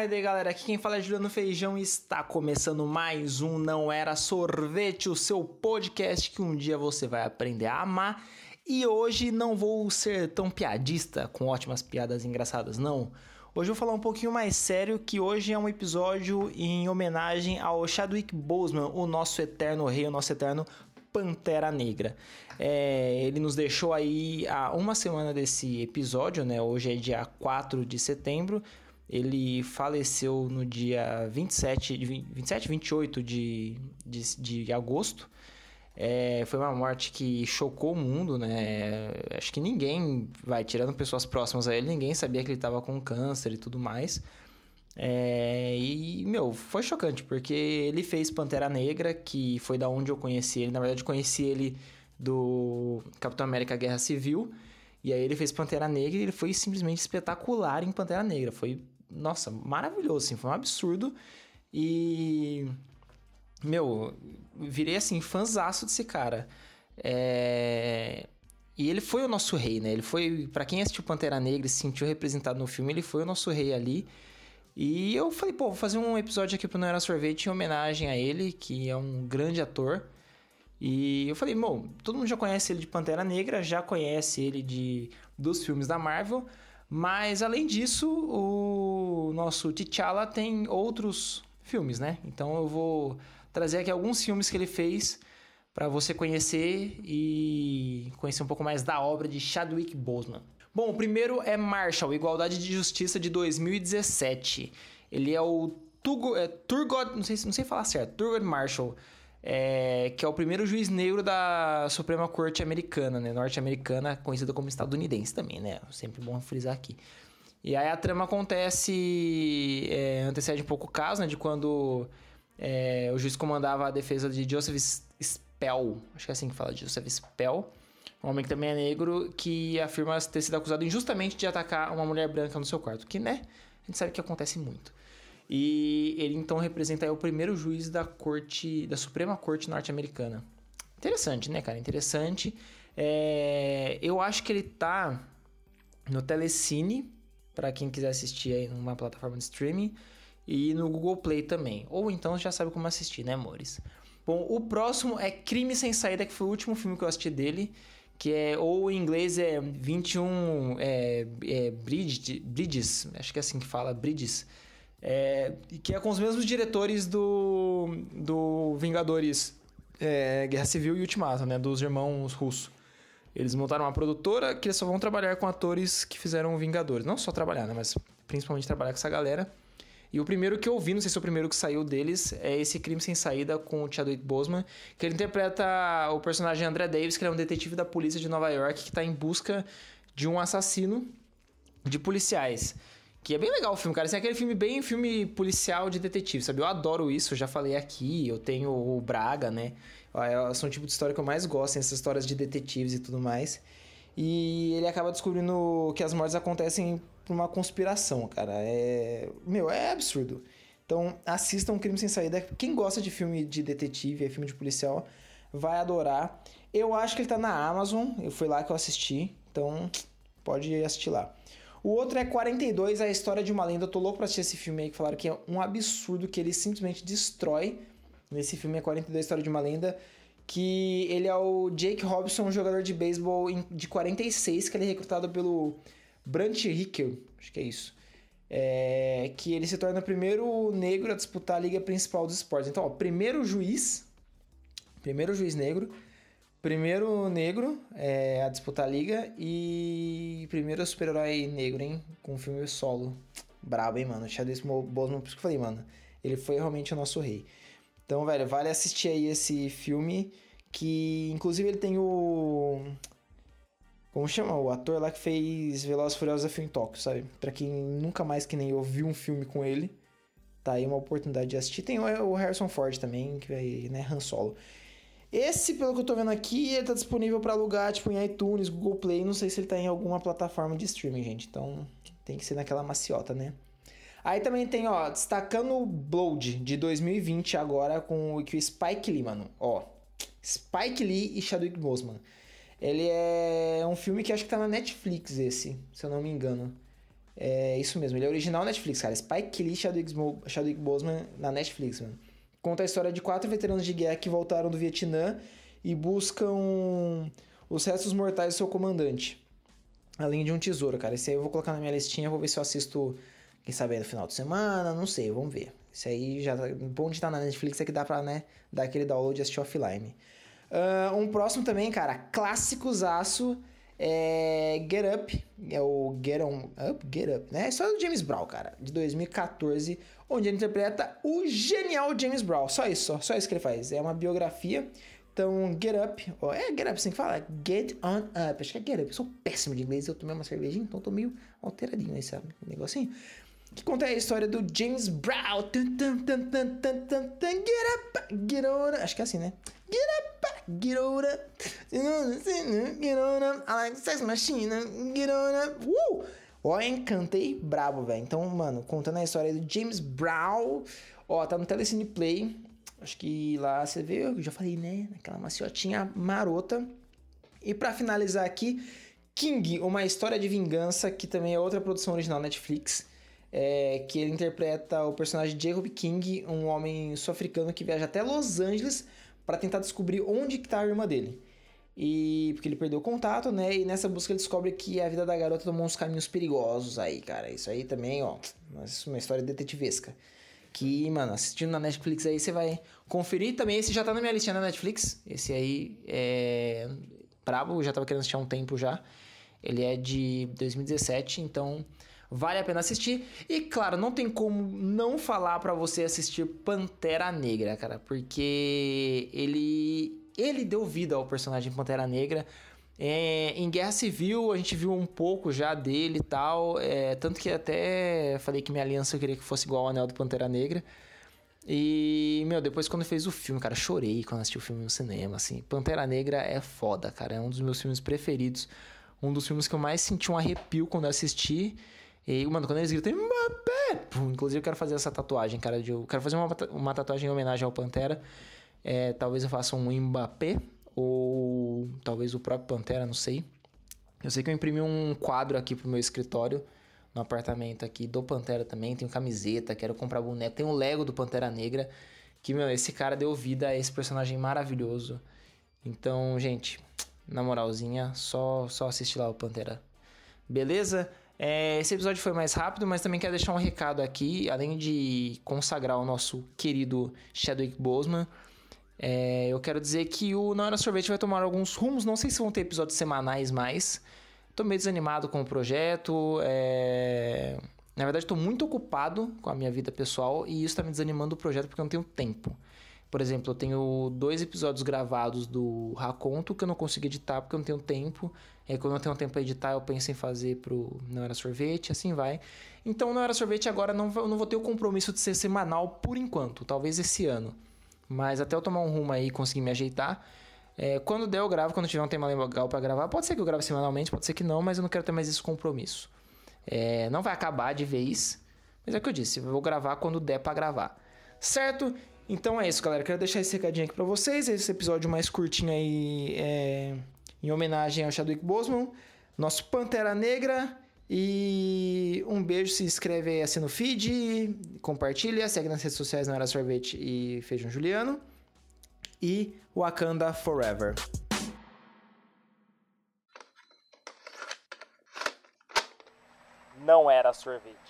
tarde, galera. Aqui quem fala é Juliano Feijão e está começando mais um Não Era Sorvete, o seu podcast que um dia você vai aprender a amar. E hoje não vou ser tão piadista, com ótimas piadas engraçadas, não. Hoje eu vou falar um pouquinho mais sério, que hoje é um episódio em homenagem ao Chadwick Boseman, o nosso eterno rei, o nosso eterno Pantera Negra. É, ele nos deixou aí há uma semana desse episódio, né? Hoje é dia 4 de setembro. Ele faleceu no dia 27, 27 28 de, de, de agosto. É, foi uma morte que chocou o mundo, né? Acho que ninguém, vai, tirando pessoas próximas a ele, ninguém sabia que ele estava com câncer e tudo mais. É, e, meu, foi chocante, porque ele fez Pantera Negra, que foi da onde eu conheci ele. Na verdade, conheci ele do Capitão América Guerra Civil. E aí ele fez Pantera Negra e ele foi simplesmente espetacular em Pantera Negra. Foi, nossa, maravilhoso, assim, foi um absurdo. E. Meu, virei assim, fanzaço desse cara. É. E ele foi o nosso rei, né? Ele foi, para quem assistiu Pantera Negra e se sentiu representado no filme, ele foi o nosso rei ali. E eu falei, pô, vou fazer um episódio aqui pro Não Era Sorvete em homenagem a ele, que é um grande ator. E eu falei, bom, todo mundo já conhece ele de Pantera Negra, já conhece ele de dos filmes da Marvel, mas além disso, o nosso T'Challa tem outros filmes, né? Então eu vou trazer aqui alguns filmes que ele fez para você conhecer e conhecer um pouco mais da obra de Chadwick Boseman. Bom, o primeiro é Marshall, Igualdade de Justiça de 2017. Ele é o Tugo, é, Turgot, não sei, não sei falar certo, Turgot Marshall, é, que é o primeiro juiz negro da Suprema Corte Americana, né, norte-americana, conhecida como estadunidense também, né, sempre bom frisar aqui. E aí a trama acontece, é, antecede um pouco o caso, né, de quando é, o juiz comandava a defesa de Joseph Spell, acho que é assim que fala, Joseph Spell, um homem que também é negro, que afirma ter sido acusado injustamente de atacar uma mulher branca no seu quarto. Que, né? A gente sabe que acontece muito. E ele então representa o primeiro juiz da corte, da Suprema Corte norte-americana. Interessante, né, cara? Interessante. É, eu acho que ele tá no Telecine, para quem quiser assistir aí numa plataforma de streaming, e no Google Play também. Ou então já sabe como assistir, né, amores? Bom, o próximo é Crime Sem Saída, que foi o último filme que eu assisti dele que é, ou em inglês é 21 é, é Bridge, Bridges, acho que é assim que fala, Bridges, é, que é com os mesmos diretores do, do Vingadores é, Guerra Civil e Ultimato, né, dos irmãos russos. Eles montaram uma produtora que eles só vão trabalhar com atores que fizeram Vingadores. Não só trabalhar, né, mas principalmente trabalhar com essa galera. E o primeiro que eu vi, não sei se é o primeiro que saiu deles, é esse Crime Sem Saída com o Chadwick Boseman, que ele interpreta o personagem André Davis, que é um detetive da polícia de Nova York que está em busca de um assassino de policiais. Que é bem legal o filme, cara. Esse é aquele filme bem filme policial de detetive, sabe? Eu adoro isso, eu já falei aqui. Eu tenho o Braga, né? É, são o tipo de história que eu mais gosto, essas histórias de detetives e tudo mais. E ele acaba descobrindo que as mortes acontecem por uma conspiração, cara. É. Meu, é absurdo. Então, assistam Crime Sem Saída. Quem gosta de filme de detetive, filme de policial, vai adorar. Eu acho que ele tá na Amazon. Eu fui lá que eu assisti. Então, pode assistir lá. O outro é 42, a história de uma lenda. Eu tô louco pra assistir esse filme aí, que falaram que é um absurdo, que ele simplesmente destrói. Nesse filme é 42, a história de uma lenda que ele é o Jake Robson, um jogador de beisebol de 46, que ele é recrutado pelo Brant Hickel, acho que é isso. É, que ele se torna o primeiro negro a disputar a liga principal dos esportes. Então, ó, primeiro juiz, primeiro juiz negro, primeiro negro é, a disputar a liga e primeiro super-herói negro, hein? Com filme solo. Brabo, hein, mano? Chadwick Boseman, por isso que eu falei, mano. Ele foi realmente o nosso rei. Então, velho, vale assistir aí esse filme. Que, inclusive, ele tem o. Como chama? O ator lá que fez Velozes Furiosos Filme em Tóquio, sabe? Pra quem nunca mais que nem ouviu um filme com ele, tá aí uma oportunidade de assistir. Tem o Harrison Ford também, que vai, né, Han Solo. Esse, pelo que eu tô vendo aqui, ele tá disponível para alugar, tipo, em iTunes, Google Play. Não sei se ele tá em alguma plataforma de streaming, gente. Então, tem que ser naquela maciota, né? Aí também tem, ó, destacando o Blood de 2020 agora com o, Spike Lee, mano. Ó, Spike Lee e Chadwick Boseman. Ele é um filme que acho que tá na Netflix esse, se eu não me engano. É isso mesmo, ele é original Netflix, cara. Spike Lee e Chadwick, Chadwick Boseman na Netflix, mano. Conta a história de quatro veteranos de guerra que voltaram do Vietnã e buscam os restos mortais do seu comandante. Além de um tesouro, cara. Esse aí eu vou colocar na minha listinha, vou ver se eu assisto, quem sabe, no final de semana, não sei, vamos ver. Esse aí já tá. Bom de estar na Netflix é que dá pra, né, dar aquele download e assistir offline. Uh, um próximo também, cara, clássicozaço é Get Up, é o Get On Up, Get Up, né? É só do James Brown, cara, de 2014, onde ele interpreta o genial James Brown. Só isso, só, isso que ele faz. É uma biografia. Então, Get Up, ó, é Get Up assim que fala, Get On Up, acho que é Get Up. Eu sou péssimo de inglês, eu tomei uma cervejinha, então tô meio alteradinho nesse negocinho que conta a história do James Brown. Get up, get on. Acho que é assim, né? Get up, get on. Get on. I like sex machine. Get on. Uh! Ó, encantei brabo, velho. Então, mano, contando a história do James Brown. Ó, tá no Telecine Play. Acho que lá você vê, eu já falei, né? Naquela maciotinha marota. E para finalizar aqui, King, uma história de vingança, que também é outra produção original Netflix é, que ele interpreta o personagem Jacob King, um homem sul-africano que viaja até Los Angeles para tentar descobrir onde está a irmã dele. E porque ele perdeu o contato, né? E nessa busca ele descobre que a vida da garota tomou uns caminhos perigosos aí, cara. Isso aí também, ó, uma história detetivesca. Que, mano, assistindo na Netflix aí você vai conferir também. Esse já tá na minha listinha na Netflix. Esse aí é brabo, já tava querendo assistir há um tempo já. Ele é de 2017, então Vale a pena assistir. E claro, não tem como não falar para você assistir Pantera Negra, cara, porque ele ele deu vida ao personagem Pantera Negra. É, em Guerra Civil a gente viu um pouco já dele e tal, é, tanto que até falei que minha aliança eu queria que fosse igual ao Anel do Pantera Negra. E, meu, depois quando fez o filme, cara, chorei quando assisti o filme no cinema, assim. Pantera Negra é foda, cara, é um dos meus filmes preferidos. Um dos filmes que eu mais senti um arrepio quando assisti. E, mano, quando eles gritam Mbappé! Inclusive, eu quero fazer essa tatuagem, cara. De, eu quero fazer uma, uma tatuagem em homenagem ao Pantera. É, talvez eu faça um Mbappé. Ou talvez o próprio Pantera, não sei. Eu sei que eu imprimi um quadro aqui pro meu escritório. No apartamento aqui do Pantera também. Tenho camiseta, quero comprar boneco. Tem o Lego do Pantera Negra. Que, meu, esse cara deu vida a esse personagem maravilhoso. Então, gente, na moralzinha, só, só assistir lá o Pantera. Beleza? É, esse episódio foi mais rápido, mas também quero deixar um recado aqui, além de consagrar o nosso querido Chadwick Boseman. É, eu quero dizer que o Não Era Sorvete vai tomar alguns rumos, não sei se vão ter episódios semanais mais. Tô meio desanimado com o projeto. É... Na verdade, estou muito ocupado com a minha vida pessoal e isso está me desanimando do projeto porque eu não tenho tempo. Por exemplo, eu tenho dois episódios gravados do Raconto que eu não consegui editar porque eu não tenho tempo. Aí, quando eu tenho tempo para editar, eu penso em fazer pro Não Era Sorvete, assim vai. Então, Não Era Sorvete agora não, não vou ter o compromisso de ser semanal por enquanto, talvez esse ano. Mas até eu tomar um rumo aí e conseguir me ajeitar. É, quando der, eu gravo. Quando tiver um tema legal para gravar, pode ser que eu grave semanalmente, pode ser que não, mas eu não quero ter mais esse compromisso. É, não vai acabar de vez, mas é o que eu disse, eu vou gravar quando der para gravar. Certo? Então é isso, galera. Quero deixar esse recadinho aqui pra vocês. Esse episódio mais curtinho aí é em homenagem ao Chadwick Boseman, nosso Pantera Negra. E um beijo, se inscreve aí, assina o feed, compartilha, segue nas redes sociais não era sorvete e feijão juliano. E Wakanda Forever. Não era sorvete.